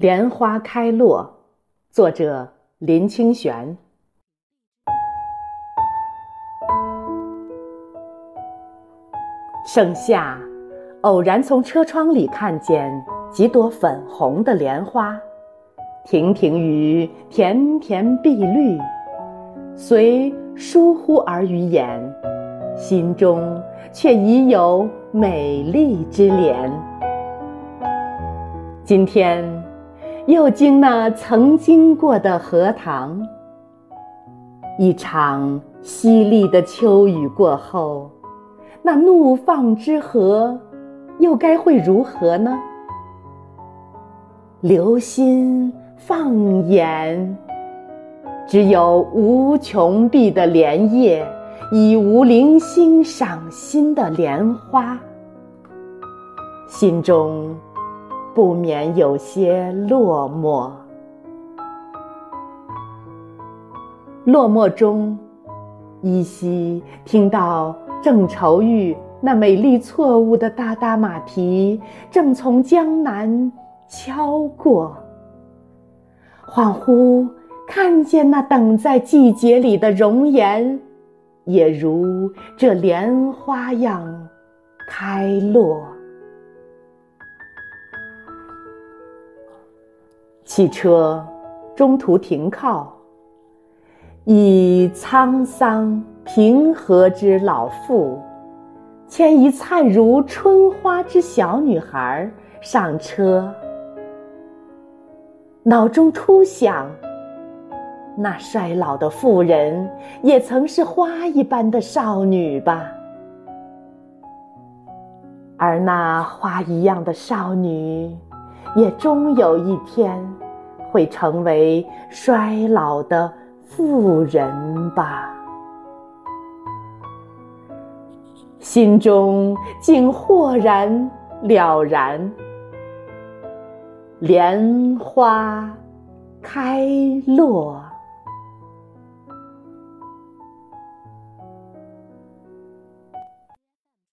莲花开落，作者林清玄。盛夏，偶然从车窗里看见几朵粉红的莲花，亭亭于田田碧绿，虽疏忽而于眼，心中却已有美丽之莲。今天，又经那曾经过的荷塘，一场淅沥的秋雨过后，那怒放之河，又该会如何呢？留心放眼，只有无穷碧的莲叶，已无零星赏心的莲花，心中。不免有些落寞，落寞中，依稀听到正愁郁那美丽错误的哒哒马蹄正从江南敲过，恍惚看见那等在季节里的容颜，也如这莲花样开落。汽车中途停靠，以沧桑平和之老妇牵一灿如春花之小女孩上车，脑中突想：那衰老的妇人也曾是花一般的少女吧？而那花一样的少女。也终有一天会成为衰老的妇人吧。心中竟豁然了然，莲花开落。